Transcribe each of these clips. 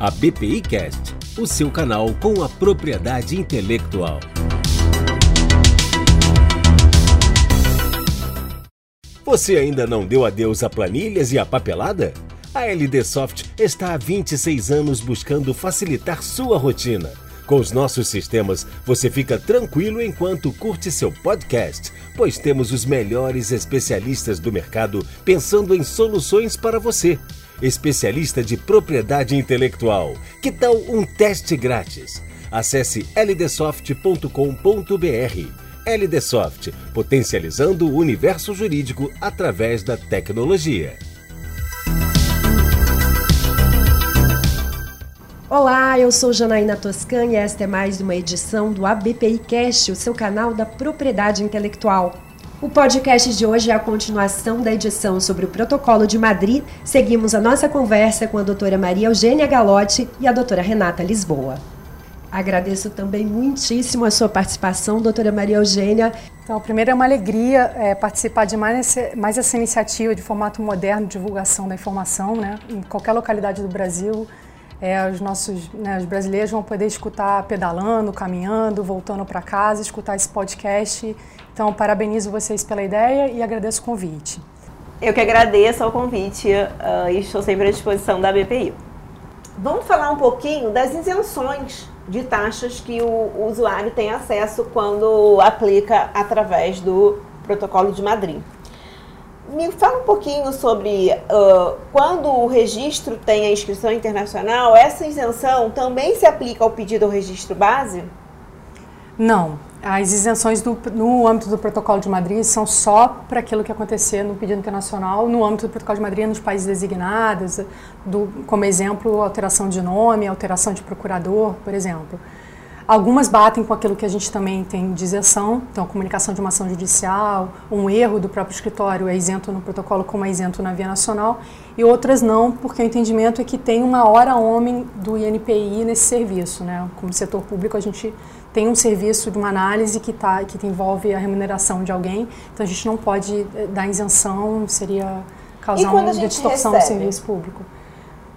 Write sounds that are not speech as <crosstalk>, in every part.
A BPI Cast, o seu canal com a propriedade intelectual. Você ainda não deu adeus a planilhas e a papelada? A LD Soft está há 26 anos buscando facilitar sua rotina. Com os nossos sistemas, você fica tranquilo enquanto curte seu podcast, pois temos os melhores especialistas do mercado pensando em soluções para você. Especialista de propriedade intelectual. Que tal um teste grátis? Acesse ldsoft.com.br. LDsoft, potencializando o universo jurídico através da tecnologia. Olá, eu sou Janaína Toscan e esta é mais uma edição do ABPI Cast, o seu canal da propriedade intelectual. O podcast de hoje é a continuação da edição sobre o Protocolo de Madrid. Seguimos a nossa conversa com a doutora Maria Eugênia Galotti e a doutora Renata Lisboa. Agradeço também muitíssimo a sua participação, doutora Maria Eugênia. Então, primeiro é uma alegria é, participar de mais, mais essa iniciativa de formato moderno de divulgação da informação, né, em qualquer localidade do Brasil. É, os nossos né, os brasileiros vão poder escutar pedalando, caminhando, voltando para casa, escutar esse podcast. Então, parabenizo vocês pela ideia e agradeço o convite. Eu que agradeço o convite uh, e estou sempre à disposição da BPI. Vamos falar um pouquinho das isenções de taxas que o, o usuário tem acesso quando aplica através do protocolo de Madrid. Me fala um pouquinho sobre uh, quando o registro tem a inscrição internacional, essa isenção também se aplica ao pedido ao registro base? Não. As isenções do, no âmbito do Protocolo de Madrid são só para aquilo que acontecer no pedido internacional, no âmbito do Protocolo de Madrid, nos países designados, do, como exemplo, alteração de nome, alteração de procurador, por exemplo. Algumas batem com aquilo que a gente também tem de isenção, então a comunicação de uma ação judicial, um erro do próprio escritório é isento no protocolo como é isento na via nacional, e outras não, porque o entendimento é que tem uma hora homem do INPI nesse serviço. Né? Como setor público, a gente tem um serviço de uma análise que, tá, que envolve a remuneração de alguém, então a gente não pode eh, dar isenção, seria causar uma distorção recebe? do serviço público.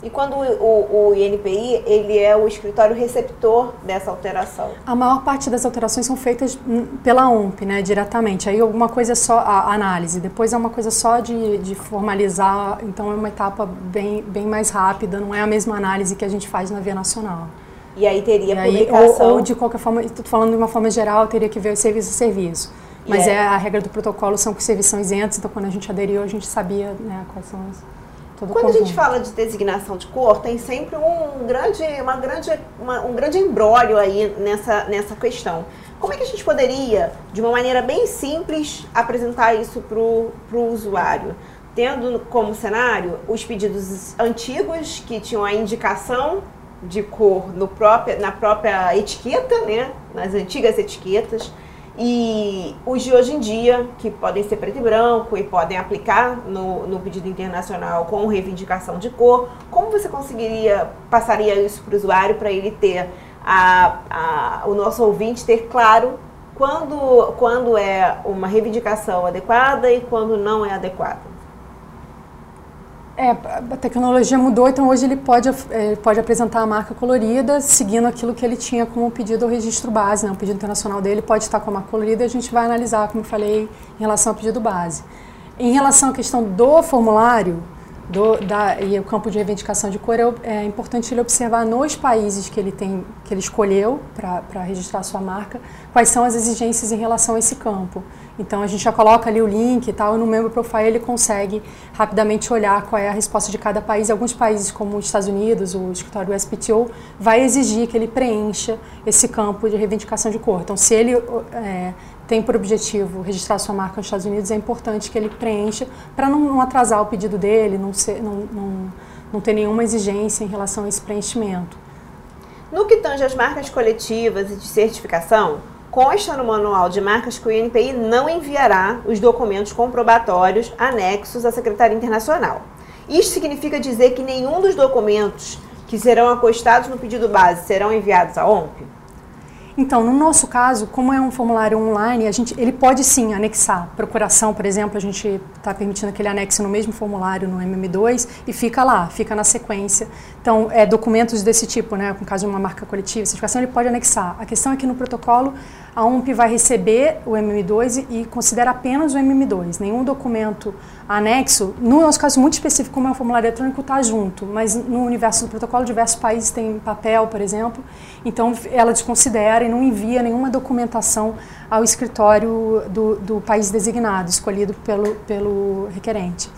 E quando o, o, INPI, ele é o escritório receptor dessa alteração? A maior parte das alterações são feitas pela OMP, né, diretamente. Aí alguma coisa é só a análise, depois é uma coisa só de, de formalizar, então é uma etapa bem, bem mais rápida, não é a mesma análise que a gente faz na via nacional. E aí teria e publicação... ou, ou, de qualquer forma, estou falando de uma forma geral, teria que ver serviço a serviço. Mas é. é. a regra do protocolo são que os serviços são isentos, então quando a gente aderiu, a gente sabia né, quais são as todo Quando a gente fala de designação de cor, tem sempre um grande, uma grande, uma, um grande embrólio aí nessa, nessa questão. Como é que a gente poderia, de uma maneira bem simples, apresentar isso para o usuário? Tendo como cenário os pedidos antigos, que tinham a indicação de cor no próprio, na própria etiqueta, né? nas antigas etiquetas, e os de hoje em dia, que podem ser preto e branco e podem aplicar no, no pedido internacional com reivindicação de cor, como você conseguiria, passaria isso para o usuário para ele ter, a, a, o nosso ouvinte ter claro quando, quando é uma reivindicação adequada e quando não é adequada? É, a tecnologia mudou, então hoje ele pode, é, pode apresentar a marca colorida seguindo aquilo que ele tinha como pedido ao registro base. Né? O pedido internacional dele pode estar com a marca colorida e a gente vai analisar, como eu falei, em relação ao pedido base. Em relação à questão do formulário do, da, e o campo de reivindicação de cor, é, é importante ele observar nos países que ele, tem, que ele escolheu para registrar sua marca, quais são as exigências em relação a esse campo. Então a gente já coloca ali o link e tal, e no Member Profile ele consegue rapidamente olhar qual é a resposta de cada país. Alguns países, como os Estados Unidos, o escritório do SPTO, vai exigir que ele preencha esse campo de reivindicação de cor. Então, se ele é, tem por objetivo registrar sua marca nos Estados Unidos, é importante que ele preencha para não, não, atrasar o pedido dele, não, ser, não, não, não ter nenhuma exigência em relação a esse preenchimento. No que tange às marcas coletivas e de certificação, consta no manual de marcas que o INPI não enviará os documentos comprobatórios anexos à Secretaria Internacional. Isso significa dizer que nenhum dos documentos que serão acostados no pedido base serão enviados à OMP? Então, no nosso caso, como é um formulário online, a gente, ele pode sim anexar. Procuração, por exemplo, a gente está permitindo que ele anexe no mesmo formulário no MM2 e fica lá, fica na sequência Então, é, documentos desse tipo, né, com caso de uma marca coletiva, certificação, ele pode anexar. A questão é que no protocolo a UMP vai receber o MM2 e, considera apenas o MM2. Nenhum documento anexo, no nosso caso muito específico, como é um formulário eletrônico, está junto, mas no universo do protocolo, diversos países têm papel, por exemplo, então ela desconsidera e não envia nenhuma documentação ao escritório do, do país designado, escolhido pelo, pelo requerente.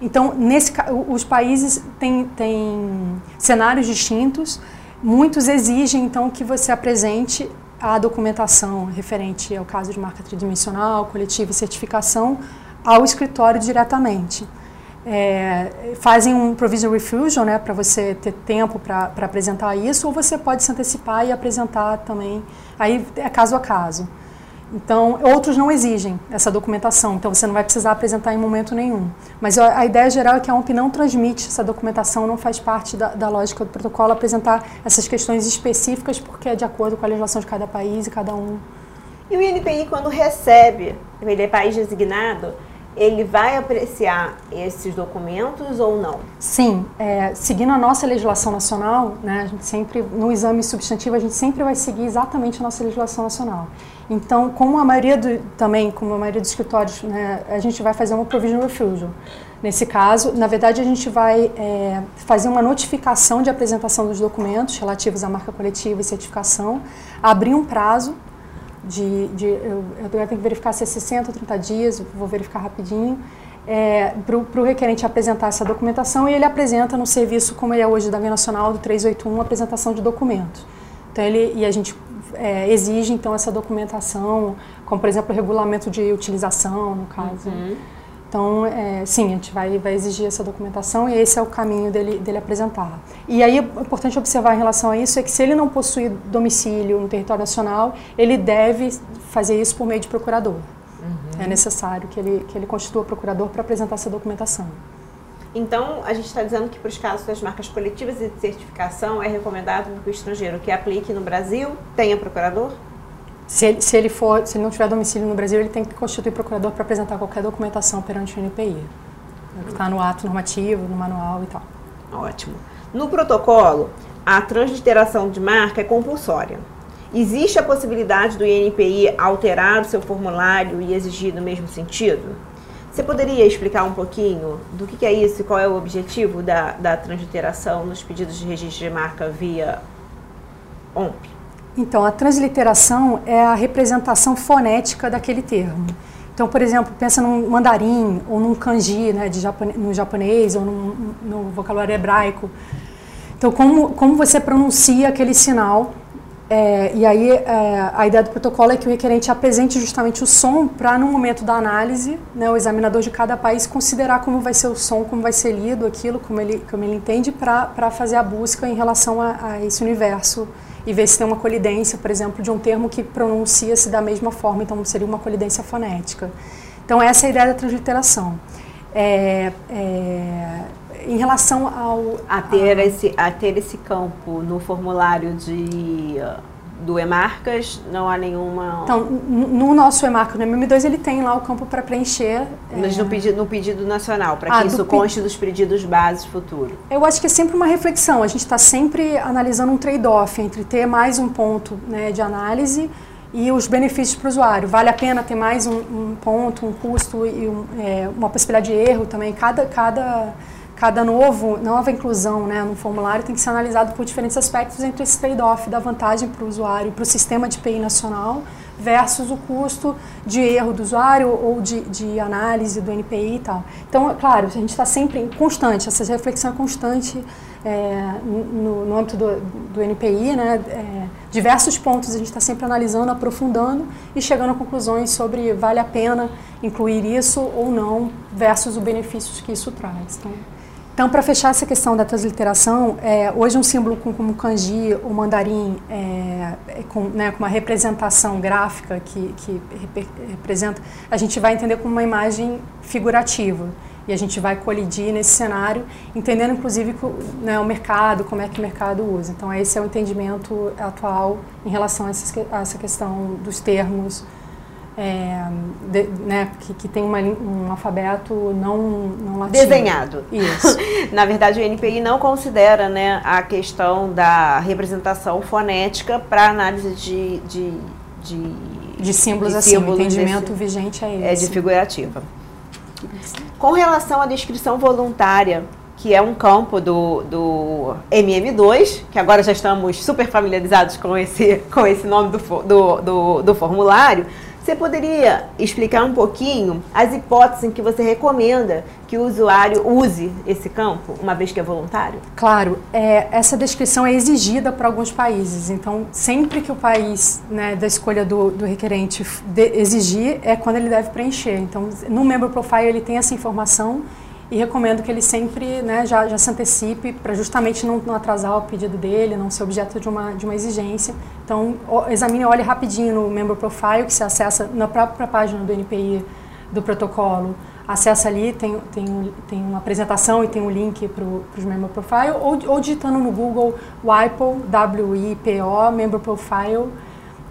Então, nesse, os países têm, têm cenários distintos, muitos exigem então que você apresente a documentação referente ao caso de marca tridimensional, coletiva e certificação ao escritório diretamente. É, fazem um provision refusion, né, para você ter tempo para apresentar isso, ou você pode se antecipar e apresentar também, aí é caso a caso. Então, outros não exigem essa documentação, então você não vai precisar apresentar em momento nenhum. Mas a, ideia geral é que a OMP não transmite essa documentação, não faz parte da, da, lógica do protocolo apresentar essas questões específicas, porque é de acordo com a legislação de cada país e cada um. E o INPI, quando recebe, ele é país designado, ele vai apreciar esses documentos ou não? Sim, é, seguindo a nossa legislação nacional, né, sempre, no exame substantivo, a gente sempre vai seguir exatamente a nossa legislação nacional. Então, como a maioria do, também, como a maioria dos escritórios, né, a gente vai fazer uma provision refusal. Nesse caso, na verdade, a gente vai é, fazer uma notificação de apresentação dos documentos relativos à marca coletiva e certificação, abrir um prazo de, de eu, eu tenho que verificar se é 60 ou 30 dias, vou verificar rapidinho, é, para o requerente apresentar essa documentação e ele apresenta no serviço, como ele é hoje da Via Nacional do 381, apresentação de documentos. Então ele, e a gente é, exige então essa documentação, como por exemplo o regulamento de utilização, no caso. Uhum. Então, é, sim, a gente vai, vai exigir essa documentação e esse é o caminho dele, dele apresentar. E aí, é importante observar em relação a isso é que se ele não possui domicílio no território nacional, ele deve fazer isso por meio de procurador. Uhum. É necessário que ele, que ele constitua procurador para apresentar essa documentação. Então, a gente está dizendo que para os casos das marcas coletivas e de certificação é recomendado que o estrangeiro que aplique no Brasil tenha procurador? Se ele, se ele, for, se ele não tiver domicílio no Brasil, ele tem que constituir procurador para apresentar qualquer documentação perante o NPI. É que está no ato normativo, no manual e tal. Ótimo. No protocolo, a transliteração de marca é compulsória. Existe a possibilidade do INPI alterar o seu formulário e exigir no mesmo sentido? Você poderia explicar um pouquinho do que, que é isso e qual é o objetivo da, da transliteração nos pedidos de registro de marca via OMP? Então, a transliteração é a representação fonética daquele termo. Então, por exemplo, pensa num mandarim ou num kanji né, de japonês, no japonês ou num, no vocabulário hebraico. Então, como, como você pronuncia aquele sinal é, e aí é, a ideia do protocolo é que o requerente apresente justamente o som para no momento da análise, né, o examinador de cada país considerar como vai ser o som, como vai ser lido aquilo, como ele, como ele entende, para fazer a busca em relação a, a, esse universo e ver se tem uma colidência, por exemplo, de um termo que pronuncia-se da mesma forma, então seria uma colidência fonética. Então essa é a ideia da transliteração. É, é, em relação ao a ter a... esse a ter esse campo no formulário de do eMarcas não há nenhuma então no nosso eMarca no MM2 ele tem lá o campo para preencher mas é... no pedido no pedido nacional para ah, que isso conste dos pedidos bases futuros eu acho que é sempre uma reflexão a gente está sempre analisando um trade-off entre ter mais um ponto né, de análise e os benefícios para o usuário. Vale a pena ter mais um, um ponto, um custo e um, é, uma possibilidade de erro também. Cada, cada cada novo, nova inclusão né, no formulário tem que ser analisado por diferentes aspectos entre esse trade-off da vantagem para o usuário, para o sistema de PI nacional, versus o custo de erro do usuário ou de, de análise do NPI e tal. Então, é claro, a gente está sempre em constante, essa reflexão é constante é, no, no âmbito do, do NPI, né, é, diversos pontos a gente está sempre analisando, aprofundando e chegando a conclusões sobre vale a pena incluir isso ou não versus os benefícios que isso traz. Então, então, para fechar essa questão da transliteração, é, hoje um símbolo como o kanji ou mandarim, é, é com, né, com, uma representação gráfica que, que representa, a gente vai entender como uma imagem figurativa. E a gente vai colidir nesse cenário, entendendo inclusive né, o mercado, como é que o mercado usa. Então, esse é o entendimento atual em relação a essa questão dos termos é, de, né, que, que, tem uma, um alfabeto não, não latino. Desenhado. Isso. <laughs> Na verdade, o NPI não considera né, a questão da representação fonética para análise de, de, de, de símbolos de assim. Símbolos o entendimento desse, vigente é esse. É de figurativa. Com relação à descrição voluntária, que é um campo do, do MM2, que agora já estamos super familiarizados com esse, com esse nome do, do, do, do formulário, você poderia explicar um pouquinho as hipóteses em que você recomenda que o usuário use esse campo, uma vez que é voluntário? Claro, é, essa descrição é exigida para alguns países. Então, sempre que o país né, da escolha do, do requerente de, exigir, é quando ele deve preencher. Então, no Member Profile ele tem essa informação e recomendo que ele sempre né, já, já se antecipe para justamente não, não, atrasar o pedido dele, não ser objeto de uma, de uma exigência. Então, examine, olhe rapidinho no Member Profile, que se acessa na própria página do NPI do protocolo. Acessa ali, tem, tem, tem uma apresentação e tem um link para os Member Profile, ou, ou digitando no Google WIPO, W-I-P-O, Member Profile,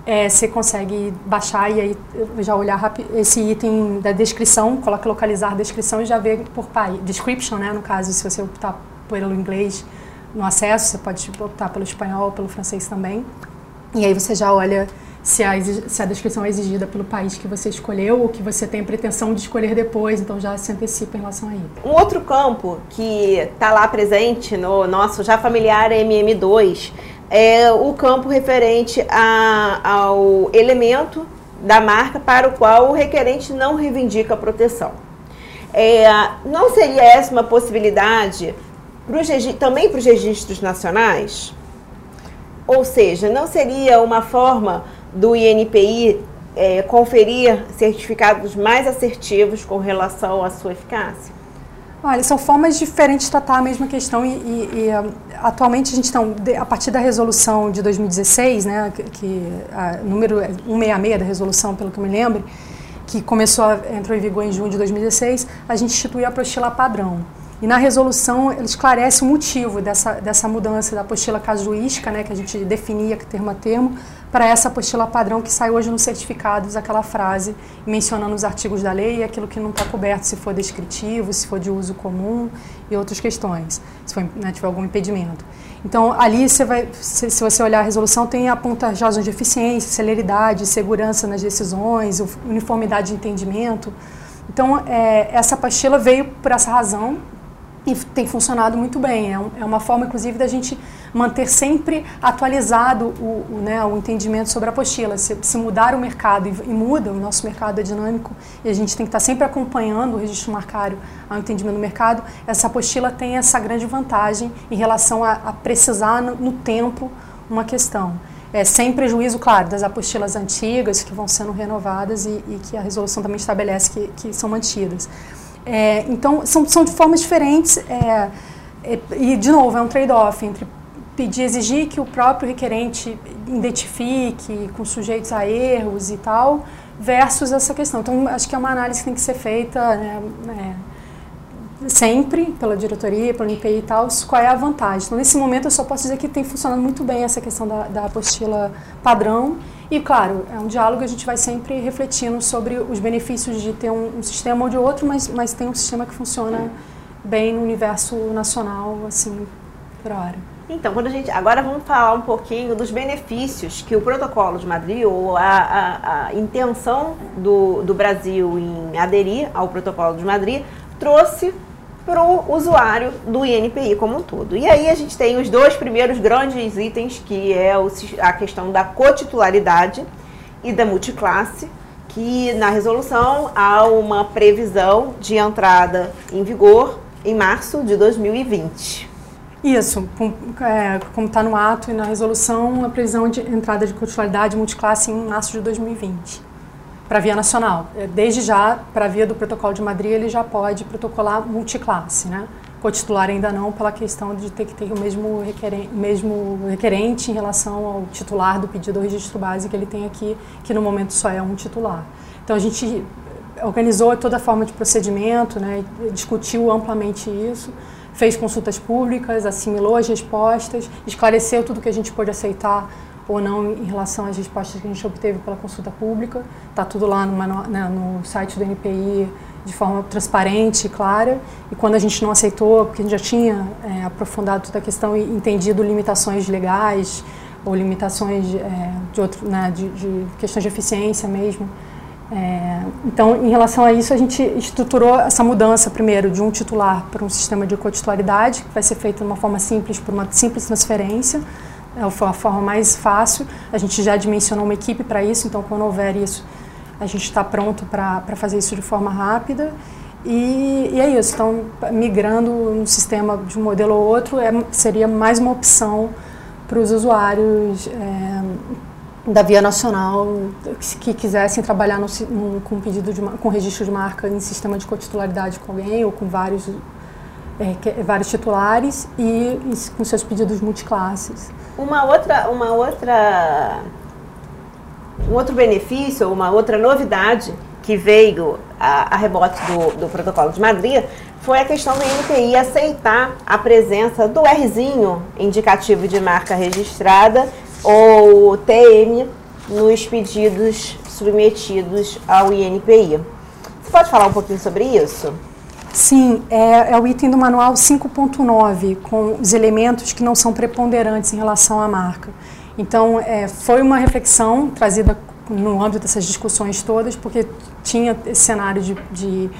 é, você consegue baixar e aí já olhar esse item da descrição, coloca localizar descrição e já vê por país. Description, né, no caso, se você optar pelo inglês no acesso, você pode optar pelo espanhol, pelo francês também. E aí você já olha se a, se a descrição é exigida pelo país que você escolheu ou que você tem a pretensão de escolher depois, então já se antecipa em relação a isso. Um outro campo que está lá presente no nosso já familiar MM2 é o campo referente a, ao elemento da marca para o qual o requerente não reivindica a proteção. É, não seria essa uma possibilidade pros, também para os registros nacionais? Ou seja, não seria uma forma do INPI é, conferir certificados mais assertivos com relação à sua eficácia? Olha, são formas diferentes de tratar a mesma questão e, e, e atualmente a gente está, a partir da resolução de 2016, né, que a número 166 da resolução, pelo que eu me lembro, que começou, a, entrou em vigor em junho de 2016, a gente instituiu a apostila padrão. E na resolução ele esclarece o motivo dessa, dessa mudança da apostila casuística, né, que a gente definia termo a termo, para essa apostila padrão que sai hoje nos certificados, aquela frase mencionando os artigos da lei e aquilo que não está coberto, se for descritivo, se for de uso comum e outras questões, se for, né, tiver algum impedimento. Então, ali você vai, se, se, você olhar a resolução, tem aponta razões de eficiência, celeridade, segurança nas decisões, uniformidade de entendimento. Então, é, essa apostila veio por essa razão e tem funcionado muito bem. É, um, é uma forma, inclusive, da gente manter sempre atualizado o, o, né, o entendimento sobre a apostila. Se, se mudar o mercado, e, e, muda, o nosso mercado é dinâmico e a gente tem que estar sempre acompanhando o registro marcário ao entendimento do mercado, essa apostila tem essa grande vantagem em relação a, a precisar no, no tempo uma questão. É, sem prejuízo, claro, das apostilas antigas que vão sendo renovadas e, e que a resolução também estabelece que, que são mantidas. É, então, são, são de formas diferentes é, é, e, de novo, é um trade-off entre pedir, exigir que o próprio requerente identifique com sujeitos a erros e tal, versus essa questão. Então, acho que é uma análise que tem que ser feita né, é, sempre pela diretoria, pelo NPI e tal, qual é a vantagem. Então, nesse momento, eu só posso dizer que tem funcionado muito bem essa questão da, da apostila padrão. E, claro, é um diálogo, a gente vai sempre refletindo sobre os benefícios de ter um, um sistema ou de outro, mas, mas tem um sistema que funciona bem no universo nacional, assim, por hora. Então, quando a gente. Agora vamos falar um pouquinho dos benefícios que o protocolo de Madrid, ou a, a, a intenção do, do Brasil em aderir ao protocolo de Madrid, trouxe para o usuário do INPI como um todo. E aí a gente tem os dois primeiros grandes itens, que é a questão da cotitularidade e da multiclasse, que na resolução há uma previsão de entrada em vigor em março de 2020. Isso, é, como está no ato e na resolução, a previsão de entrada de cotitularidade multiclasse em março de 2020, para via nacional. É, desde já, para via do protocolo de Madrid, ele já pode protocolar multiclasse, né? Cotitular ainda não, pela questão de ter que ter o mesmo requerente, mesmo requerente em relação ao titular do pedido ao registro base que ele tem aqui, que no momento só é um titular. Então a gente organizou toda a forma de procedimento, né? discutiu amplamente isso fez consultas públicas, assimilou as respostas, esclareceu tudo que a gente pôde aceitar ou não em relação às respostas que a gente obteve pela consulta pública. Está tudo lá no, né, no site do NPI de forma transparente e clara. E quando a gente não aceitou, porque a gente já tinha é, aprofundado toda a questão e entendido limitações legais ou limitações é, de, outro, né, de, de, questões de eficiência mesmo. É, então, em relação a isso, a gente estruturou essa mudança, primeiro, de um titular para um sistema de cotitularidade, que vai ser feito de uma forma simples, por uma simples transferência, é a forma mais fácil. A gente já dimensionou uma equipe para isso, então, quando houver isso, a gente está pronto para fazer isso de forma rápida. E, e, é isso, então, migrando um sistema de um modelo ou outro é, seria mais uma opção para os usuários é, da Via Nacional que quisessem trabalhar no, no, com pedido de com registro de marca em sistema de cotitularidade com alguém ou com vários é, que, vários titulares e, e, com seus pedidos multiclasses. Uma outra uma outra um outro benefício, uma outra novidade que veio a, a rebote do, do protocolo de Madrid foi a questão do INPI aceitar a presença do Rzinho, indicativo de marca registrada, ou TM, nos pedidos submetidos ao INPI. Você pode falar um pouquinho sobre isso? Sim, é, é o item do manual 5.9, com os elementos que não são preponderantes em relação à marca. Então, é, foi uma reflexão trazida no âmbito dessas discussões todas, porque tinha esse cenário de, de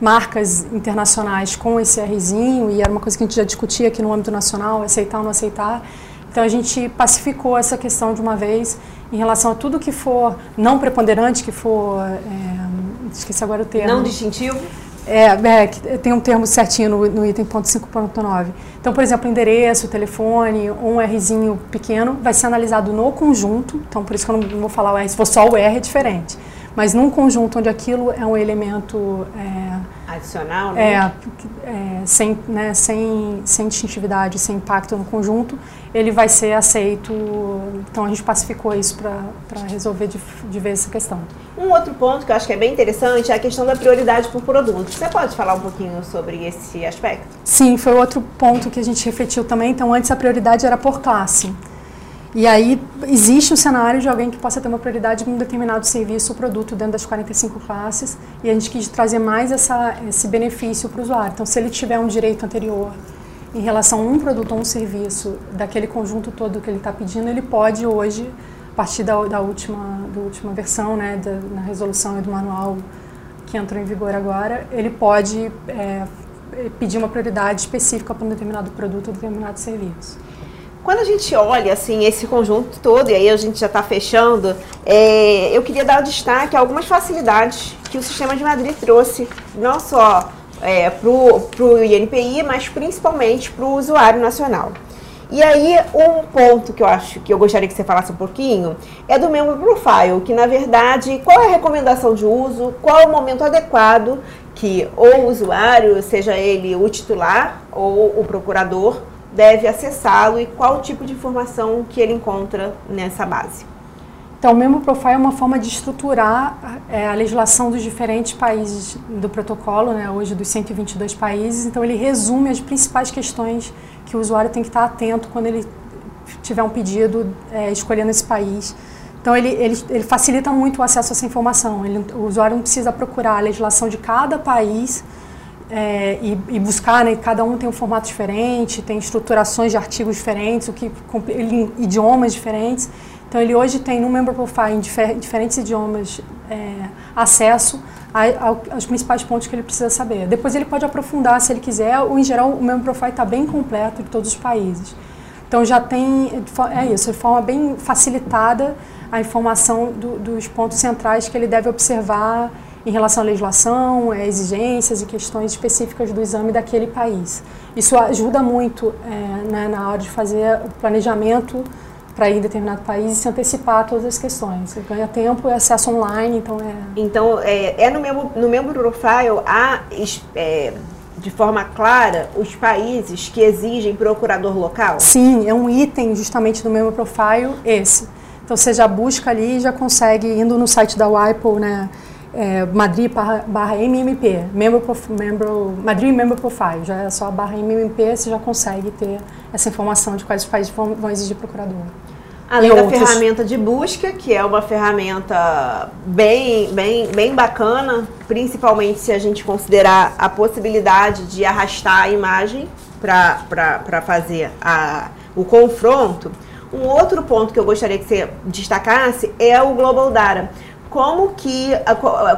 marcas internacionais com esse Rzinho, e era uma coisa que a gente já discutia aqui no âmbito nacional, aceitar ou não aceitar. Então a gente pacificou essa questão de uma vez em relação a tudo que for não preponderante, que for. É, esqueci agora o termo. Não distintivo? É, é, tem um termo certinho no, no item ponto 5.9. Então, por exemplo, endereço, telefone, um Rzinho pequeno vai ser analisado no conjunto. Então, por isso que eu não vou falar o R. Se for só o R, é diferente. Mas num conjunto onde aquilo é um elemento... É, Adicional, né? É, é, sem, né, sem, sem distintividade, sem impacto no conjunto, ele vai ser aceito. Então, a gente pacificou isso para resolver de, de vez essa questão. Um outro ponto que eu acho que é bem interessante é a questão da prioridade por produto. Você pode falar um pouquinho sobre esse aspecto? Sim, foi outro ponto que a gente refletiu também. Então, antes a prioridade era por classe. E aí existe o cenário de alguém que possa ter uma prioridade em um determinado serviço ou produto dentro das 45 classes e a gente quis trazer mais essa, esse benefício para o usuário. Então, se ele tiver um direito anterior em relação a um produto ou um serviço daquele conjunto todo que ele está pedindo, ele pode hoje a partir da, da, última, da última versão, né, da, na resolução e do manual que entrou em vigor agora, ele pode é, pedir uma prioridade específica para um determinado produto ou determinado serviço. Quando a gente olha assim esse conjunto todo, e aí a gente já está fechando, é, eu queria dar destaque a algumas facilidades que o sistema de Madrid trouxe, não só é, para o INPI, mas principalmente para o usuário nacional. E aí, um ponto que eu acho que eu gostaria que você falasse um pouquinho é do Member Profile, que na verdade, qual é a recomendação de uso, qual é o momento adequado que o usuário, seja ele o titular ou o procurador, deve acessá-lo e qual tipo de informação que ele encontra nessa base. Então, o Memo Profile é uma forma de estruturar é, a legislação dos diferentes países do protocolo, né, hoje dos 122 países. Então, ele resume as principais questões que o usuário tem que estar atento quando ele tiver um pedido é, escolhendo esse país. Então, ele, ele, ele, facilita muito o acesso a essa informação. Ele, o usuário não precisa procurar a legislação de cada país é, e, e, buscar, né, cada um tem um formato diferente, tem estruturações de artigos diferentes, o que, idiomas diferentes. Então, ele hoje tem no Member Profile, em difer diferentes idiomas, é, acesso a, a, aos principais pontos que ele precisa saber. Depois, ele pode aprofundar se ele quiser, ou em geral, o Member Profile está bem completo em todos os países. Então, já tem, é isso, de forma bem facilitada a informação do, dos pontos centrais que ele deve observar em relação à legislação, a exigências e questões específicas do exame daquele país. Isso ajuda muito é, né, na hora de fazer o planejamento para ir em determinado país e se antecipar a todas as questões. Você ganha tempo e acesso online, então é... Então, é, é no, meu, no meu profile há, é, de forma clara, os países que exigem procurador local? Sim, é um item justamente do meu profile esse. Então, você já busca ali e já consegue, indo no site da WIPO, né, é, Madrid barra, barra MMP, member, member, Madrid Member Profile, já é só a barra MMP, você já consegue ter essa informação de quais os países vão, vão exigir procurador. Além da outros. ferramenta de busca, que é uma ferramenta bem, bem, bem bacana, principalmente se a gente considerar a possibilidade de arrastar a imagem para fazer a, o confronto. Um outro ponto que eu gostaria que você destacasse é o Global Data. Como, que,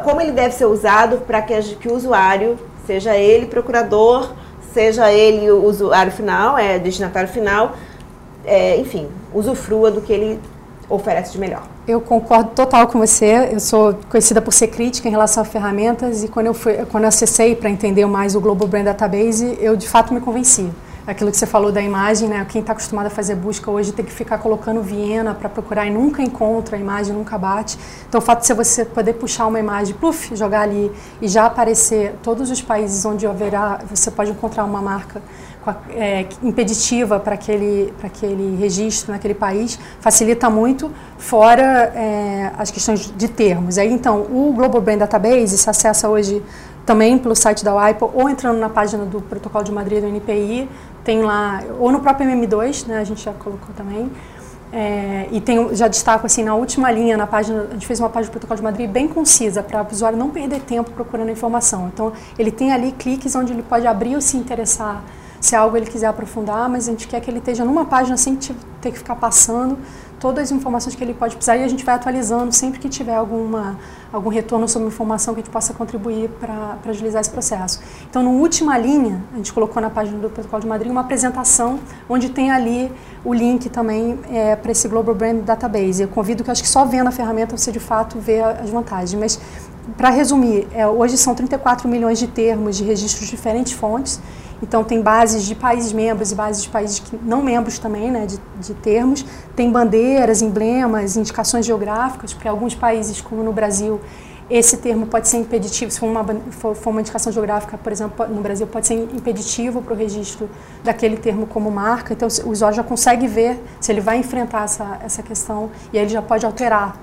como ele deve ser usado para que, que o usuário, seja ele procurador, seja ele o usuário final, é destinatário final, é, enfim, usufrua do que ele oferece de melhor. Eu concordo total com você. Eu sou conhecida por ser crítica em relação a ferramentas e quando eu, fui, quando eu acessei para entender mais o Global Brand Database, eu de fato me convenci. Aquilo que você falou da imagem, né? Quem está acostumado a fazer busca hoje tem que ficar colocando Viena para procurar e nunca encontra a imagem, nunca bate. Então, o fato de você poder puxar uma imagem, pluf, jogar ali e já aparecer todos os países onde haverá, você pode encontrar uma marca é, impeditiva para aquele, aquele registro naquele país, facilita muito, fora é, as questões de termos. Aí, então, o Global Brand Database se acessa hoje também pelo site da WIPO ou entrando na página do Protocolo de Madrid do NPI, tem lá, ou no próprio MM2, né, a gente já colocou também, é, e tem, já destaco assim, na última linha, na página, a gente fez uma página do Protocolo de Madrid bem concisa, para o usuário não perder tempo procurando informação. Então, ele tem ali cliques onde ele pode abrir ou se interessar se é algo ele quiser aprofundar, mas a gente quer que ele esteja numa página sem ter que ficar passando todas as informações que ele pode precisar e a gente vai atualizando sempre que tiver alguma, algum retorno sobre informação que a gente possa contribuir para agilizar esse processo. Então, na última linha, a gente colocou na página do Protocolo de Madrid uma apresentação onde tem ali o link também é, para esse Global Brand Database. Eu convido que acho que só vendo a ferramenta você de fato vê as vantagens. Mas, para resumir, é, hoje são 34 milhões de termos de registros de diferentes fontes então, tem bases de países membros e bases de países que, não membros também, né, de, de termos. Tem bandeiras, emblemas, indicações geográficas, porque alguns países, como no Brasil, esse termo pode ser impeditivo, se for uma, for, for uma indicação geográfica, por exemplo, no Brasil, pode ser impeditivo para o registro daquele termo como marca. Então, o usuário já consegue ver se ele vai enfrentar essa, essa questão e aí ele já pode alterar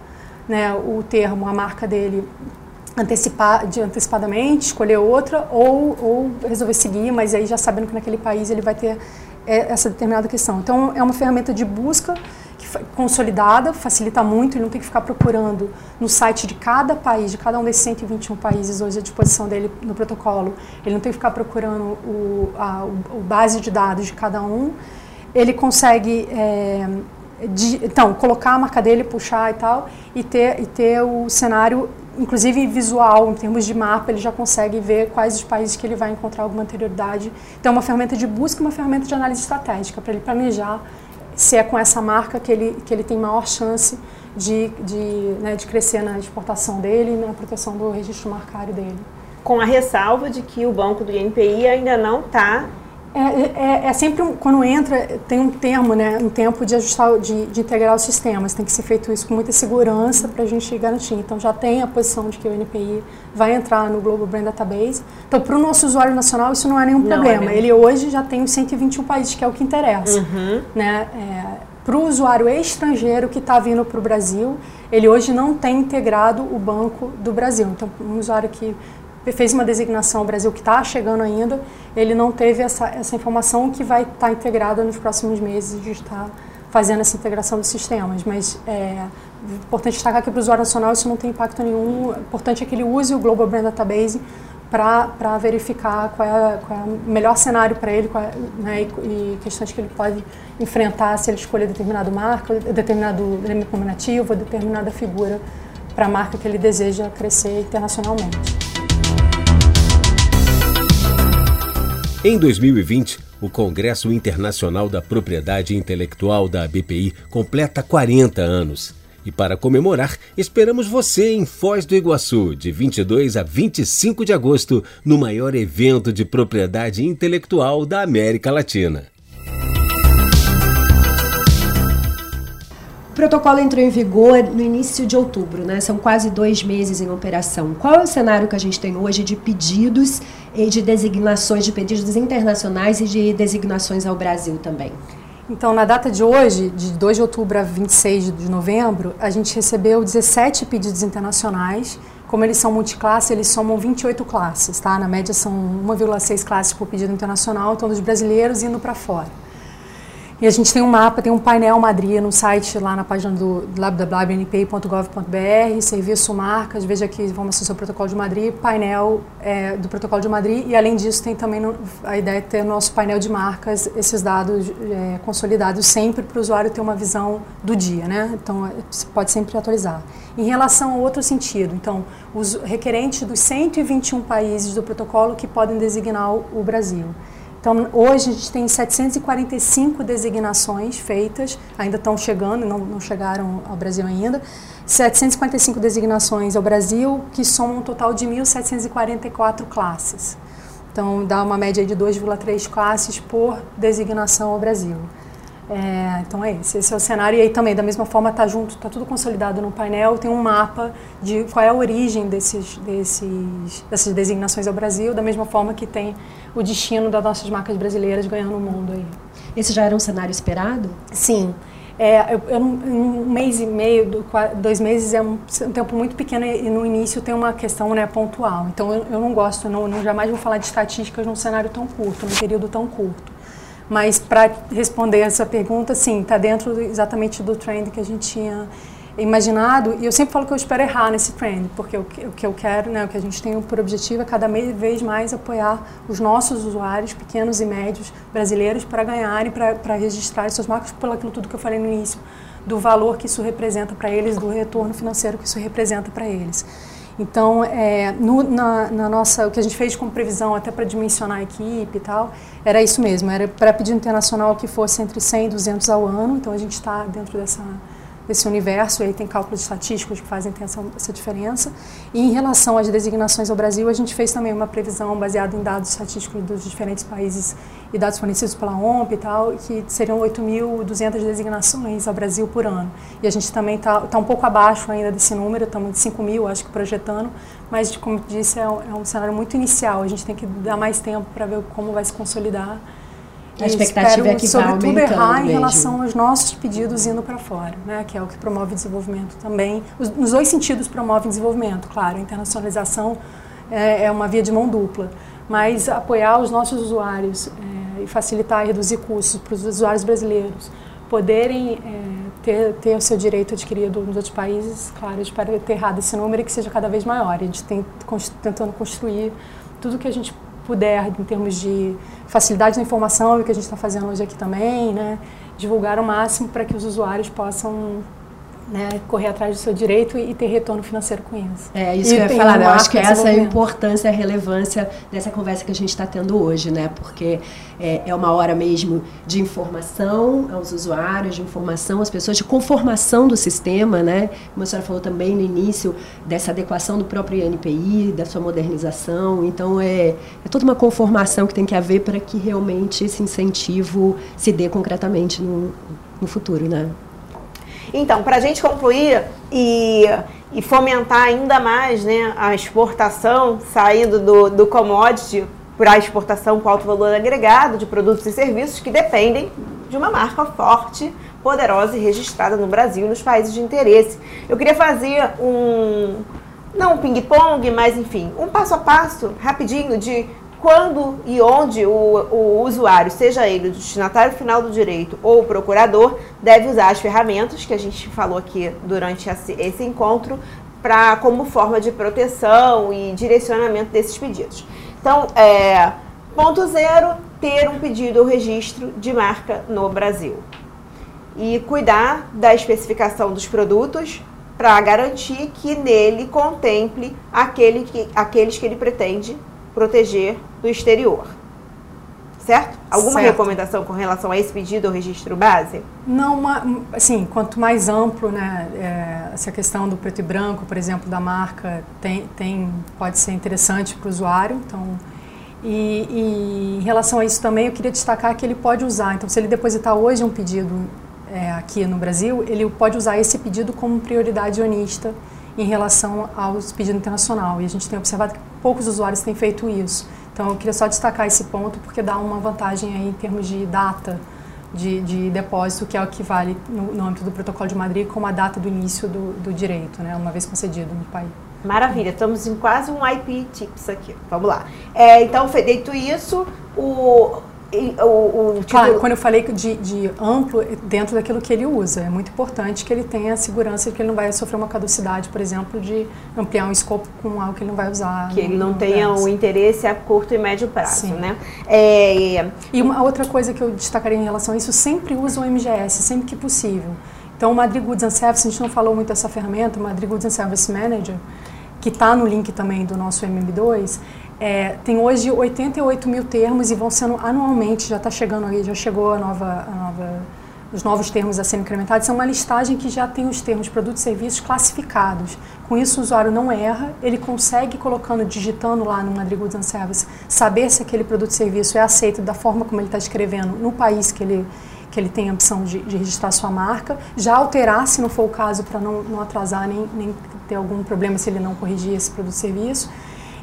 né, o termo, a marca dele antecipar, de, antecipadamente, escolher outra ou, ou resolver seguir, mas aí já sabendo que naquele país ele vai ter é, essa determinada questão. Então, é uma ferramenta de busca consolidada, facilita muito, ele não tem que ficar procurando no site de cada país, de cada um desses 121 países hoje à disposição dele no protocolo. Ele não tem que ficar procurando o, a o base de dados de cada um. Ele consegue é, de, então colocar a marca dele, puxar e tal, e ter, e ter o cenário inclusive visual, em termos de mapa, ele já consegue ver quais os países que ele vai encontrar alguma anterioridade. Então, é uma ferramenta de busca, uma ferramenta de análise estratégica, para ele planejar se é com essa marca que ele, que ele tem maior chance de, de, né, de crescer na exportação dele e na proteção do registro marcário dele. Com a ressalva de que o banco do INPI ainda não está é, é, é, sempre um, quando entra tem um termo, né, um tempo de ajustar, de, de integrar os sistemas. Tem que ser feito isso com muita segurança para a gente garantir. Então já tem a posição de que o NPI vai entrar no Global Brand Database. Então para o nosso usuário nacional isso não é nenhum não é problema. É Ele hoje já tem os 121 países que é o que interessa, uhum. né? É, para o usuário estrangeiro que está vindo para o Brasil, ele hoje não tem integrado o banco do Brasil. Então um usuário que fez uma designação ao Brasil que está chegando ainda, ele não teve essa, essa informação que vai estar tá integrada nos próximos meses, a gente está fazendo essa integração dos sistemas. Mas é importante destacar que para o usuário nacional isso não tem impacto nenhum. O importante é que ele use o Global Brand Database para verificar qual é, qual é, o melhor cenário para ele é, né, e, e, questões que ele pode enfrentar se ele escolher determinado marca, determinado elemento combinativo, determinada figura para a marca que ele deseja crescer internacionalmente. Em 2020, o Congresso Internacional da Propriedade Intelectual da BPI completa 40 anos. E para comemorar, esperamos você em Foz do Iguaçu, de 22 a 25 de agosto, no maior evento de propriedade intelectual da América Latina. Protocolo entrou em vigor no início de outubro, né? São quase dois meses em operação. Qual é o cenário que a gente tem hoje de pedidos e de designações, de pedidos internacionais e de designações ao Brasil também? Então, na data de hoje, de 2 de outubro a 26 de novembro, a gente recebeu 17 pedidos internacionais. Como eles são multiclasse, eles somam 28 classes, tá? Na média são 1,6 classes por pedido internacional, então dos brasileiros indo para fora. E a gente tem um mapa, tem um painel Madrid no site, lá na página do www.npi.gov.br, serviço marcas, veja aqui informações sobre o protocolo de Madrid, painel é, do protocolo de Madrid e além disso tem também no, a ideia de ter no nosso painel de marcas esses dados é, consolidados sempre para o usuário ter uma visão do dia, né? Então é, pode sempre atualizar. Em relação a outro sentido, então, os requerentes dos 121 países do protocolo que podem designar o Brasil. Então, hoje a gente tem 745 designações feitas, ainda estão chegando, não, não chegaram ao Brasil ainda. 745 designações ao Brasil, que somam um total de 1.744 classes. Então, dá uma média de 2,3 classes por designação ao Brasil. É, então é esse, esse é o cenário. E aí também, da mesma forma, está junto, está tudo consolidado no painel, tem um mapa de qual é a origem desses, desses, dessas designações ao Brasil, da mesma forma que tem o destino das nossas marcas brasileiras ganhando o mundo aí. Esse já era um cenário esperado? Sim. É, eu, eu, um mês e meio, dois meses é um, um, tempo muito pequeno e no início tem uma questão né, pontual. Então eu, eu não gosto, não, não, jamais vou falar de estatísticas num cenário tão curto, num período tão curto. Mas para responder essa pergunta, sim, está dentro exatamente do trend que a gente tinha imaginado. E eu sempre falo que eu espero errar nesse trend, porque o que, o que eu quero, né, o que a gente tem por objetivo é cada vez mais apoiar os nossos usuários, pequenos e médios brasileiros, para ganharem, para registrar suas marcas, pelo aquilo tudo que eu falei no início, do valor que isso representa para eles, do retorno financeiro que isso representa para eles. Então, é, no, na, na, nossa, o que a gente fez como previsão, até para dimensionar a equipe e tal, era isso mesmo, era para pedido internacional que fosse entre 100 e 200 ao ano, então a gente está dentro dessa, desse universo, e aí tem cálculos estatísticos que fazem essa, diferença. E em relação às designações ao Brasil, a gente fez também uma previsão baseada em dados estatísticos dos diferentes países e dados fornecidos pela OMP e tal, que seriam 8.200 designações ao Brasil por ano. E a gente também está tá um pouco abaixo ainda desse número, estamos de 5 mil, acho que projetando, mas, como disse, é um, é um cenário muito inicial, a gente tem que dar mais tempo para ver como vai se consolidar a expectativa é que sobretudo errar mesmo. em relação aos nossos pedidos indo para fora, né, que é o que promove desenvolvimento também. Os, nos dois sentidos promove desenvolvimento, claro. A internacionalização é, é uma via de mão dupla, mas apoiar os nossos usuários é, e facilitar e reduzir custos para os usuários brasileiros poderem é, ter, ter o seu direito adquirido nos outros países, claro, eu espero ter errado esse número e que seja cada vez maior. A gente tem tentando construir tudo que a gente puder em termos de facilidade da informação, e o que a gente está fazendo hoje aqui também, né? divulgar o máximo para que os usuários possam né, correr atrás do seu direito e, ter retorno financeiro com isso. É isso e que eu ia falar, né? eu acho que essa é a importância, a relevância dessa conversa que a gente está tendo hoje, né? Porque é, é, uma hora mesmo de informação aos usuários, de informação às pessoas, de conformação do sistema, né? Como a senhora falou também no início, dessa adequação do próprio INPI, da sua modernização. Então, é, é toda uma conformação que tem que haver para que realmente esse incentivo se dê concretamente no, no futuro, né? Então, para a gente concluir e, e, fomentar ainda mais né, a exportação, saindo do, do commodity para a exportação com alto valor agregado de produtos e serviços que dependem de uma marca forte, poderosa e registrada no Brasil e nos países de interesse. Eu queria fazer um, não um ping-pong, mas enfim, um passo a passo rapidinho de quando e onde o, o, usuário, seja ele o destinatário final do direito ou o procurador, deve usar as ferramentas que a gente falou aqui durante esse encontro para como forma de proteção e direcionamento desses pedidos. Então, é, ponto zero, ter um pedido ou registro de marca no Brasil. E cuidar da especificação dos produtos para garantir que nele contemple aquele que, aqueles que ele pretende proteger do exterior. Certo? Alguma certo. recomendação com relação a esse pedido ou registro base? Não, uma, assim, quanto mais amplo, né, é, essa questão do preto e branco, por exemplo, da marca, tem, tem pode ser interessante para o usuário. Então, e, e, em relação a isso também, eu queria destacar que ele pode usar. Então, se ele depositar hoje um pedido é, aqui no Brasil, ele pode usar esse pedido como prioridade onista em relação aos pedidos internacional. E a gente tem observado que poucos usuários têm feito isso. Então eu queria só destacar esse ponto porque dá uma vantagem aí em termos de data de, de depósito, que é o que vale no, no, âmbito do protocolo de Madrid como a data do início do, do direito, né, uma vez concedido no país. Maravilha, estamos em quase um IP Tips aqui. Vamos lá. É, então, feito isso, o, o, o título... Claro, quando eu falei de, de, amplo, dentro daquilo que ele usa, é muito importante que ele tenha a segurança de que ele não vai sofrer uma caducidade, por exemplo, de ampliar um escopo com algo que ele não vai usar. Que ele não tenha o um interesse a curto e médio prazo, Sim. né? É... E uma outra coisa que eu destacaria em relação a isso, sempre usa o MGS, sempre que possível. Então, o Madrid Goods and Service, a gente não falou muito dessa ferramenta, o Madrid Goods and Service Manager, que está no link também do nosso MM2, é, tem hoje 88 mil termos e vão sendo anualmente, já está chegando ali, já chegou a nova, a nova, os novos termos a serem incrementados. São uma listagem que já tem os termos produtos e serviços classificados. Com isso, o usuário não erra, ele consegue, colocando, digitando lá no Madrid Goods and saber se aquele produto e serviço é aceito da forma como ele está escrevendo no país que ele, que ele tem a opção de, de registrar sua marca, já alterar, se não for o caso, para não, não atrasar nem, nem ter algum problema se ele não corrigir esse produto e serviço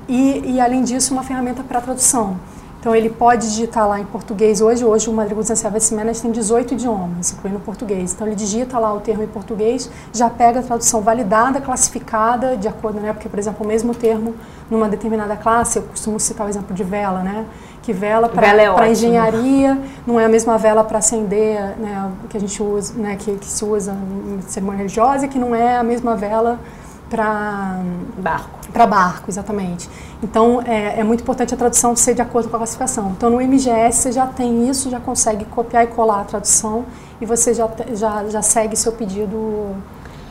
e, e além disso, uma ferramenta para tradução. Então ele pode digitar lá em português hoje, hoje o Madrigal Service Manager tem 18 idiomas, incluindo o português. Então ele digita lá o termo em português, já pega a tradução validada, classificada, de acordo, né? Porque, por exemplo, o mesmo termo numa determinada classe, eu costumo citar o exemplo de vela, né? Que vela para é engenharia não é a mesma vela para acender, né? Que a gente usa, né? Que, que se usa em cerimônia religiosa, que não é a mesma vela para barco. Para barco, exatamente. Então, é, é, muito importante a tradução ser de acordo com a classificação. Então, no MGS você já tem isso, já consegue copiar e colar a tradução e você já, já, já segue seu pedido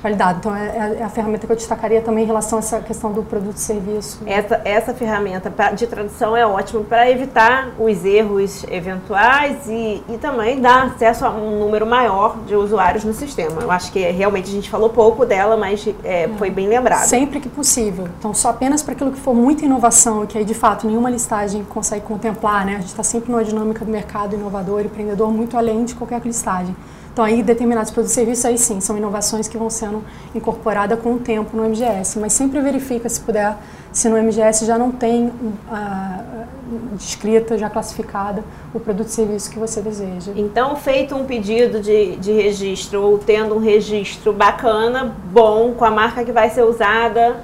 validado. Então, é, é, é, a ferramenta que eu destacaria também em relação a essa questão do produto e serviço. Essa, essa ferramenta de tradução é ótima para evitar os erros eventuais e, e também dar acesso a um número maior de usuários no sistema. Eu acho que realmente a gente falou pouco dela, mas é, é. foi bem lembrado. Sempre que possível. Então, só apenas para aquilo que for muita inovação e que aí, de fato, nenhuma listagem consegue contemplar, né? A gente está sempre numa dinâmica do mercado inovador e empreendedor muito além de qualquer listagem. Então, aí, determinados produtos e serviços, aí sim, são inovações que vão sendo incorporadas com o tempo no MGS. Mas sempre verifica, se puder, se no MGS já não tem uh, descrita, já classificada, o produto e serviço que você deseja. Então, feito um pedido de, de registro, ou tendo um registro bacana, bom, com a marca que vai ser usada,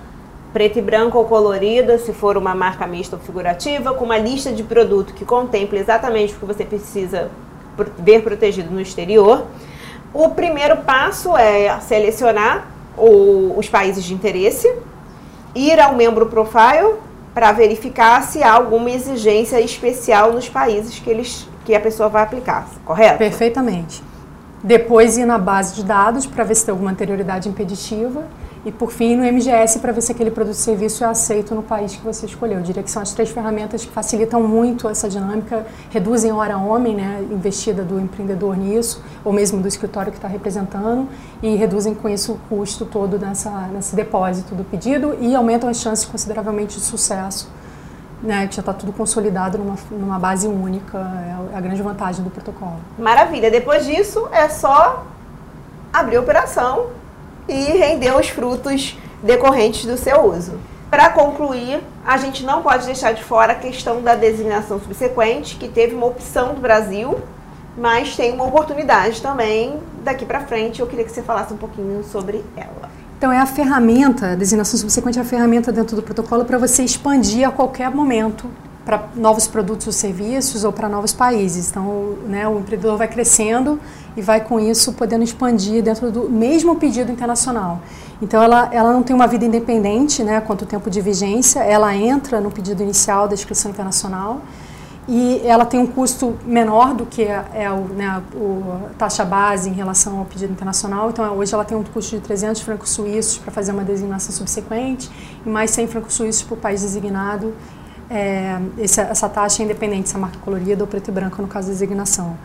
preto e branco ou colorida, se for uma marca mista ou figurativa, com uma lista de produto que contemple exatamente o que você precisa ver protegido no exterior. O primeiro passo é selecionar o, os países de interesse, ir ao membro profile para verificar se há alguma exigência especial nos países que, eles, que a pessoa vai aplicar, correto? Perfeitamente. Depois ir na base de dados para ver se tem alguma anterioridade impeditiva e por fim no MGS para ver se aquele produto ou serviço é aceito no país que você escolheu. Eu diria que são as três ferramentas que facilitam muito essa dinâmica, reduzem hora homem, né, investida do empreendedor nisso, ou mesmo do escritório que está representando, e reduzem com isso o custo todo nessa, nesse depósito do pedido e aumentam as chances consideravelmente de sucesso. Né, que já está tudo consolidado numa, numa base única, é a grande vantagem do protocolo. Maravilha. Depois disso, é só abrir a operação e render os frutos decorrentes do seu uso. Para concluir, a gente não pode deixar de fora a questão da designação subsequente, que teve uma opção do Brasil, mas tem uma oportunidade também daqui para frente. Eu queria que você falasse um pouquinho sobre ela. Então, é a ferramenta, a designação subsequente é a ferramenta dentro do protocolo para você expandir a qualquer momento para novos produtos ou serviços ou para novos países. Então, né, o empreendedor vai crescendo e vai com isso podendo expandir dentro do mesmo pedido internacional. Então, ela, ela não tem uma vida independente né, quanto tempo de vigência, ela entra no pedido inicial da inscrição internacional e ela tem um custo menor do que é, é o, né, a taxa base em relação ao pedido internacional. Então, hoje ela tem um custo de 300 francos suíços para fazer uma designação subsequente e mais 100 francos suíços para o país designado é, essa, essa, taxa é independente se é marca colorida ou preto e branco no caso da designação.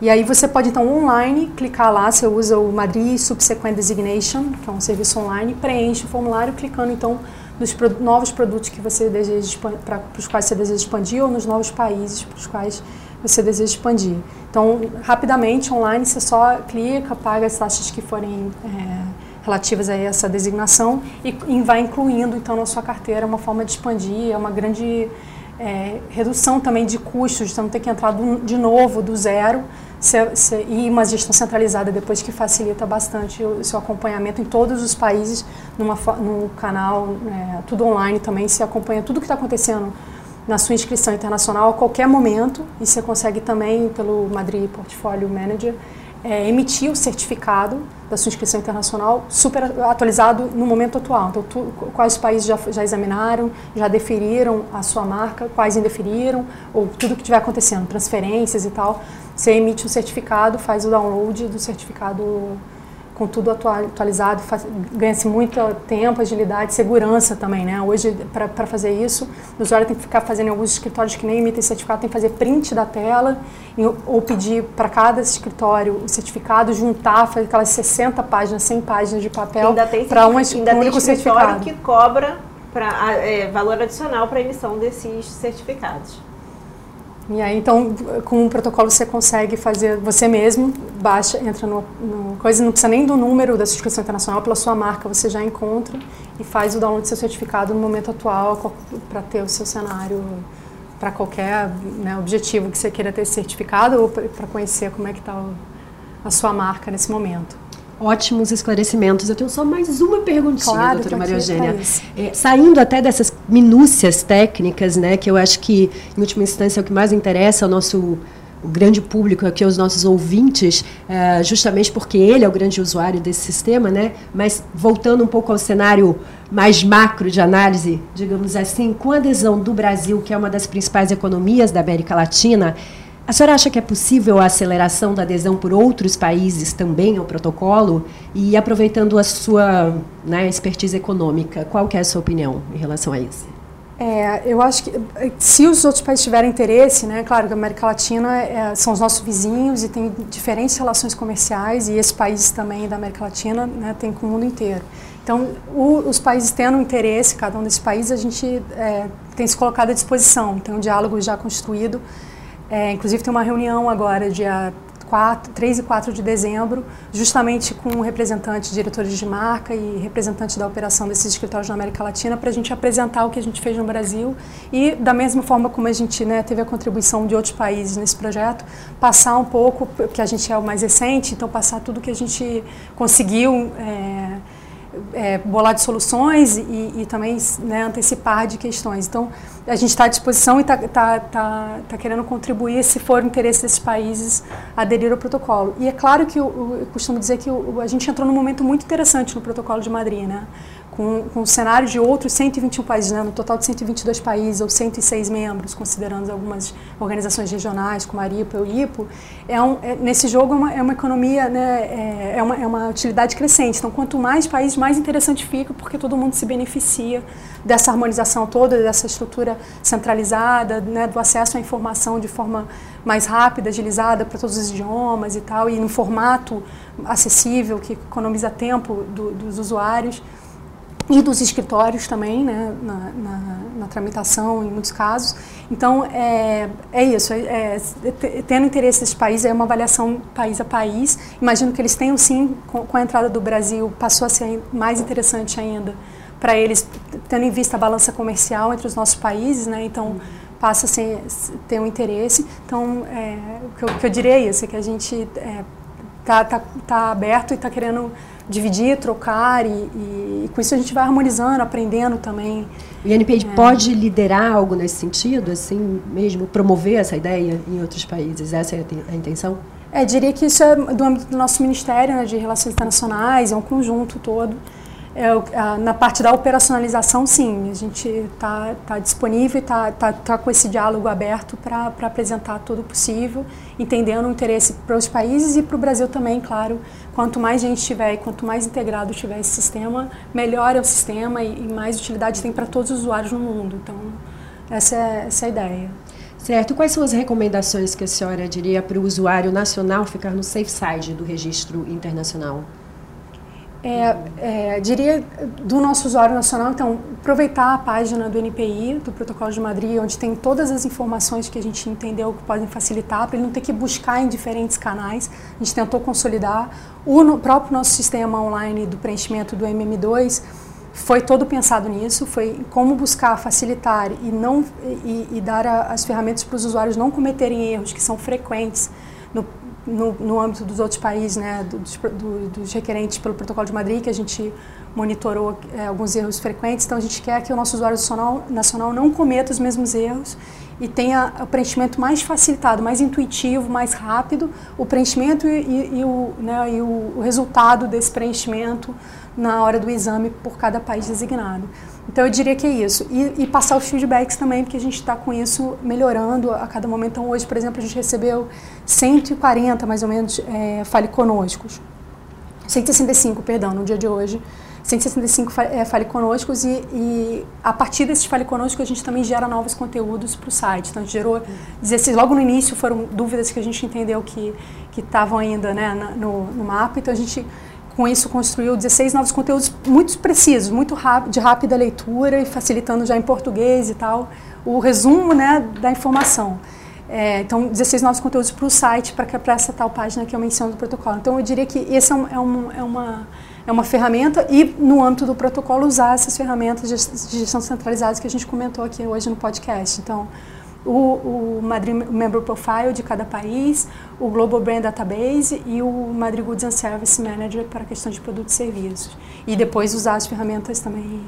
E aí você pode então online clicar lá, você usa o Madrid Subsequent Designation, que é um serviço online, preenche o formulário clicando então nos pro, novos produtos que você deseja para os quais você deseja expandir ou nos novos países para os quais você deseja expandir. Então, rapidamente online você só clica, paga as taxas que forem é, relativas a essa designação e, vai incluindo então na sua carteira uma forma de expandir, é uma grande é, redução também de custos, de não ter que entrar de novo do zero se, se, e uma gestão centralizada depois que facilita bastante o seu acompanhamento em todos os países numa, no canal, é, tudo online também, se acompanha tudo que está acontecendo na sua inscrição internacional a qualquer momento e você consegue também pelo Madrid Portfolio Manager é, emitir o certificado da sua inscrição internacional super atualizado no momento atual. Então, tu, quais países já, já examinaram, já deferiram a sua marca, quais indeferiram, ou tudo que estiver acontecendo, transferências e tal. Você emite o certificado, faz o download do certificado com tudo atualizado, ganha-se muito tempo, agilidade, segurança também, né? Hoje, para fazer isso, o usuário tem que ficar fazendo em alguns escritórios que nem emitem certificado, tem que fazer print da tela ou pedir para cada escritório o certificado, juntar, fazer aquelas 60 páginas, 100 páginas de papel para um, ainda um único certificado. que cobra pra, é, valor adicional para a emissão desses certificados. E aí, então, com o protocolo você consegue fazer você mesmo, baixa, entra no, no coisa, não precisa nem do número da subscrição internacional, pela sua marca você já encontra e faz o download do seu certificado no momento atual para ter o seu cenário para qualquer né, objetivo que você queira ter certificado ou para conhecer como é que está a sua marca nesse momento. Ótimos esclarecimentos. Eu tenho só mais uma perguntinha, claro, doutora Maria Eugênia. É, saindo até dessas minúcias técnicas, né, que eu acho que, em última instância, é o que mais interessa ao nosso o grande público aqui, aos nossos ouvintes, é, justamente porque ele é o grande usuário desse sistema, né? Mas voltando um pouco ao cenário mais macro de análise, digamos assim, com a adesão do Brasil, que é uma das principais economias da América Latina, a senhora acha que é possível a aceleração da adesão por outros países também ao protocolo? E aproveitando a sua né, expertise econômica, qual que é a sua opinião em relação a isso? É, eu acho que se os outros países tiverem interesse, né, claro que a América Latina é, são os nossos vizinhos e tem diferentes relações comerciais e esses países também da América Latina né, tem com o mundo inteiro. Então, o, os países tendo interesse, cada um desses países, a gente é, tem se colocado à disposição, tem um diálogo já construído é, inclusive tem uma reunião agora, dia 4, 3 e 4 de dezembro, justamente com representantes, diretores de marca e representantes da operação desses escritórios na América Latina, para a gente apresentar o que a gente fez no Brasil e, da mesma forma como a gente né, teve a contribuição de outros países nesse projeto, passar um pouco, porque a gente é o mais recente, então passar tudo que a gente conseguiu. É, é, bolar de soluções e, e também né, antecipar de questões. Então, a gente está à disposição e está tá, tá, tá querendo contribuir, se for o interesse desses países, aderir ao protocolo. E é claro que eu, eu costumo dizer que a gente entrou num momento muito interessante no protocolo de Madrid, né? Com, com um cenário de outros 121 países, né? no total de 122 países, ou 106 membros, considerando algumas organizações regionais, como a ARIPA e o IPO, é um, é, nesse jogo é uma, é uma economia, né? é, é, uma, é uma utilidade crescente. Então, quanto mais países, mais interessante fica, porque todo mundo se beneficia dessa harmonização toda, dessa estrutura centralizada, né? do acesso à informação de forma mais rápida, agilizada para todos os idiomas e tal, e no formato acessível, que economiza tempo do, dos usuários e dos escritórios também, né, na, na, na, tramitação em muitos casos. Então, é, é isso, é, é, tendo interesse desses países, é uma avaliação país a país. Imagino que eles tenham sim, com, com a entrada do Brasil, passou a ser mais interessante ainda para eles, tendo em vista a balança comercial entre os nossos países, né, então passa a ser, ter um interesse. Então, é, o, que eu, o, que eu, diria é isso, é que a gente está é, tá, tá aberto e está querendo dividir, trocar e, e, e, com isso a gente vai harmonizando, aprendendo também. O INPI é. pode liderar algo nesse sentido, assim mesmo, promover essa ideia em outros países? Essa é a intenção? É, diria que isso é do âmbito do nosso Ministério né, de Relações Internacionais, é um conjunto todo. É, na parte da operacionalização, sim, a gente está tá disponível e está tá, tá com esse diálogo aberto para apresentar tudo possível, entendendo o interesse para os países e para o Brasil também, claro. Quanto mais gente tiver e quanto mais integrado tiver esse sistema, melhor é o sistema e, e mais utilidade tem para todos os usuários no mundo. Então, essa é, essa é a ideia. Certo. Quais são as recomendações que a senhora diria para o usuário nacional ficar no safe side do registro internacional? É, é, diria do nosso usuário nacional, então, aproveitar a página do NPI, do Protocolo de Madrid, onde tem todas as informações que a gente entendeu que podem facilitar, para ele não ter que buscar em diferentes canais. A gente tentou consolidar. O no, próprio nosso sistema online do preenchimento do MM2 foi todo pensado nisso, foi como buscar facilitar e, não, e, e dar a, as ferramentas para os usuários não cometerem erros que são frequentes no no, no âmbito dos outros países, né, dos, do, dos requerentes pelo Protocolo de Madrid, que a gente monitorou é, alguns erros frequentes. Então, a gente quer que o nosso usuário nacional, nacional não cometa os mesmos erros e tenha o preenchimento mais facilitado, mais intuitivo, mais rápido, o preenchimento e, e, e, o, né, e o, o, resultado desse preenchimento na hora do exame por cada país designado. Então eu diria que é isso. E, e passar os feedbacks também, porque a gente está com isso melhorando a cada momento. Então hoje, por exemplo, a gente recebeu 140 mais ou menos é, faliconoscos. 165, perdão, no dia de hoje. 165 é, faliconoscos e, e, a partir desses faliconoscos a gente também gera novos conteúdos para o site. Então a gente gerou 16, logo no início foram dúvidas que a gente entendeu que estavam ainda né, no, no mapa, então a gente com isso construiu 16 novos conteúdos muito precisos, muito rápido, de rápida leitura e facilitando já em português e tal o resumo né, da informação. É, então, 16 novos conteúdos para o site, para essa tal página que eu menciono do protocolo. Então, eu diria que esse é, um, é, um, é uma é uma ferramenta e, no âmbito do protocolo, usar essas ferramentas de gestão centralizadas que a gente comentou aqui hoje no podcast. Então, o, o Madrid Member Profile de cada país, o Global Brand Database e o Madrid Goods and Service Manager para questão de produtos e serviços. E depois usar as ferramentas também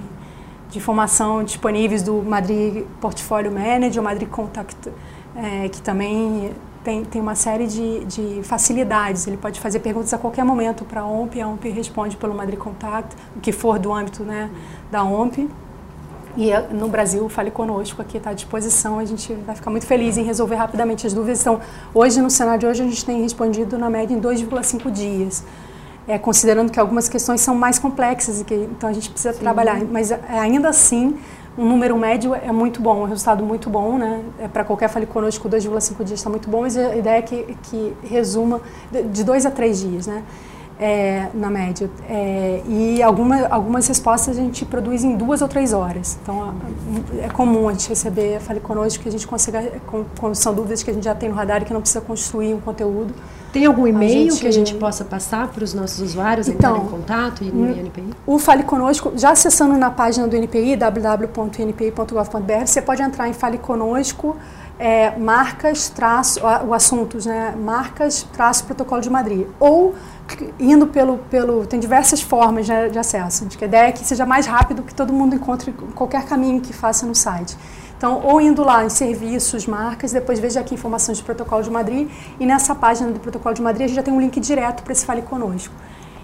de informação disponíveis do Madrid Portfolio Manager, o Madrid Contact, é, que também tem, tem uma série de, de facilidades. Ele pode fazer perguntas a qualquer momento para a OMP, a OMP responde pelo Madrid Contact, o que for do âmbito né, da OMP. E no Brasil, fale conosco, aqui está à disposição, a gente vai ficar muito feliz em resolver rapidamente as dúvidas. Então, hoje, no cenário de hoje, a gente tem respondido na média em 2,5 dias. É, considerando que algumas questões são mais complexas, e que, então a gente precisa Sim. trabalhar. Mas eh, ainda assim, um número médio é muito bom, um resultado muito bom, né? É, Para qualquer fale conosco, 2,5 dias está muito bom, mas a ideia é que, que resuma de dois a três dias, né? É, na média. É, e alguma, algumas respostas a gente produz em duas ou três horas. Então, é comum a gente receber fale conosco que a gente consiga, com, com, são dúvidas que a gente já tem no radar e que não precisa construir um conteúdo. Tem algum e-mail gente... que a gente possa passar para os nossos usuários então, entrarem em contato e no hum, NPI? O Fale Conosco, já acessando na página do NPI, www.npi.gov.br, você pode entrar em Fale Conosco, é, marcas, traço, o assuntos, né? Marcas, traço, protocolo de Madrid. Ou indo pelo, pelo tem diversas formas né, de acesso. A ideia que seja mais rápido, que todo mundo encontre qualquer caminho que faça no site. Então, ou indo lá em serviços, marcas, depois veja aqui informações do Protocolo de Madrid e nessa página do Protocolo de Madrid a gente já tem um link direto para esse Fale Conosco.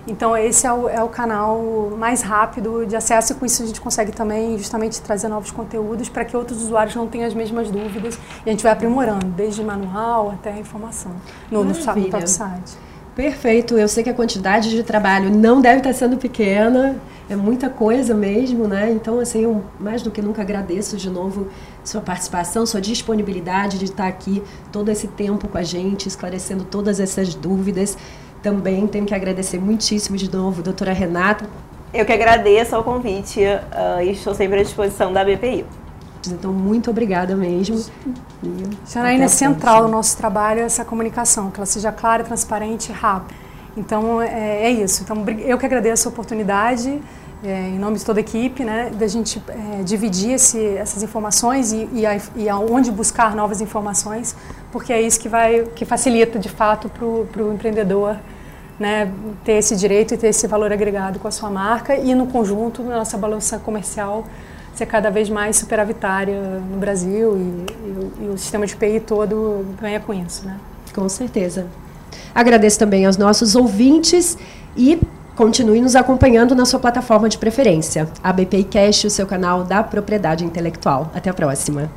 Então, esse é o, é o, canal mais rápido de acesso e com isso a gente consegue também justamente trazer novos conteúdos para que outros usuários não tenham as mesmas dúvidas e a gente vai aprimorando, desde manual até a informação no, no, próprio site. Perfeito. Eu sei que a quantidade de trabalho não deve estar sendo pequena, é muita coisa mesmo, né? Então, assim, eu mais do que nunca agradeço de novo sua participação, sua disponibilidade de estar aqui todo esse tempo com a gente, esclarecendo todas essas dúvidas. Também tenho que agradecer muitíssimo de novo, doutora Renata. Eu que agradeço ao convite uh, e estou sempre à disposição da BPI. Então, muito obrigada mesmo. Janaína, é central no nosso trabalho essa comunicação, que ela seja clara, transparente e rápida. Então, é, é, isso. Então, eu que agradeço a oportunidade, é, em nome de toda a equipe, né, da gente é, dividir esse, essas informações e, e, a, e aonde buscar novas informações, porque é isso que, vai, que facilita, de fato, para o empreendedor né, ter esse direito e ter esse valor agregado com a sua marca e, no conjunto, na nossa balança comercial, ser cada vez mais superavitária no Brasil e, e, e, o sistema de PI todo ganha com isso, né? Com certeza. Agradeço também aos nossos ouvintes e continue nos acompanhando na sua plataforma de preferência. A BPI Cash, o seu canal da propriedade intelectual. Até a próxima.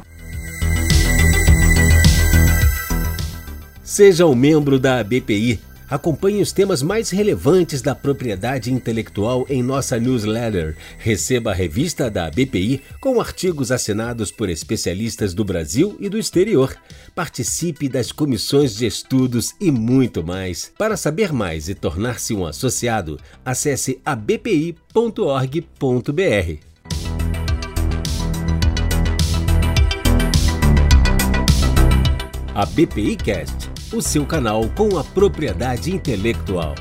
Seja um membro da BPI Acompanhe os temas mais relevantes da propriedade intelectual em nossa newsletter. Receba a revista da BPI com artigos assinados por especialistas do Brasil e do exterior. Participe das comissões de estudos e muito mais. Para saber mais e tornar-se um associado, acesse abpi.org.br. A BPI Cast o seu canal com a propriedade intelectual.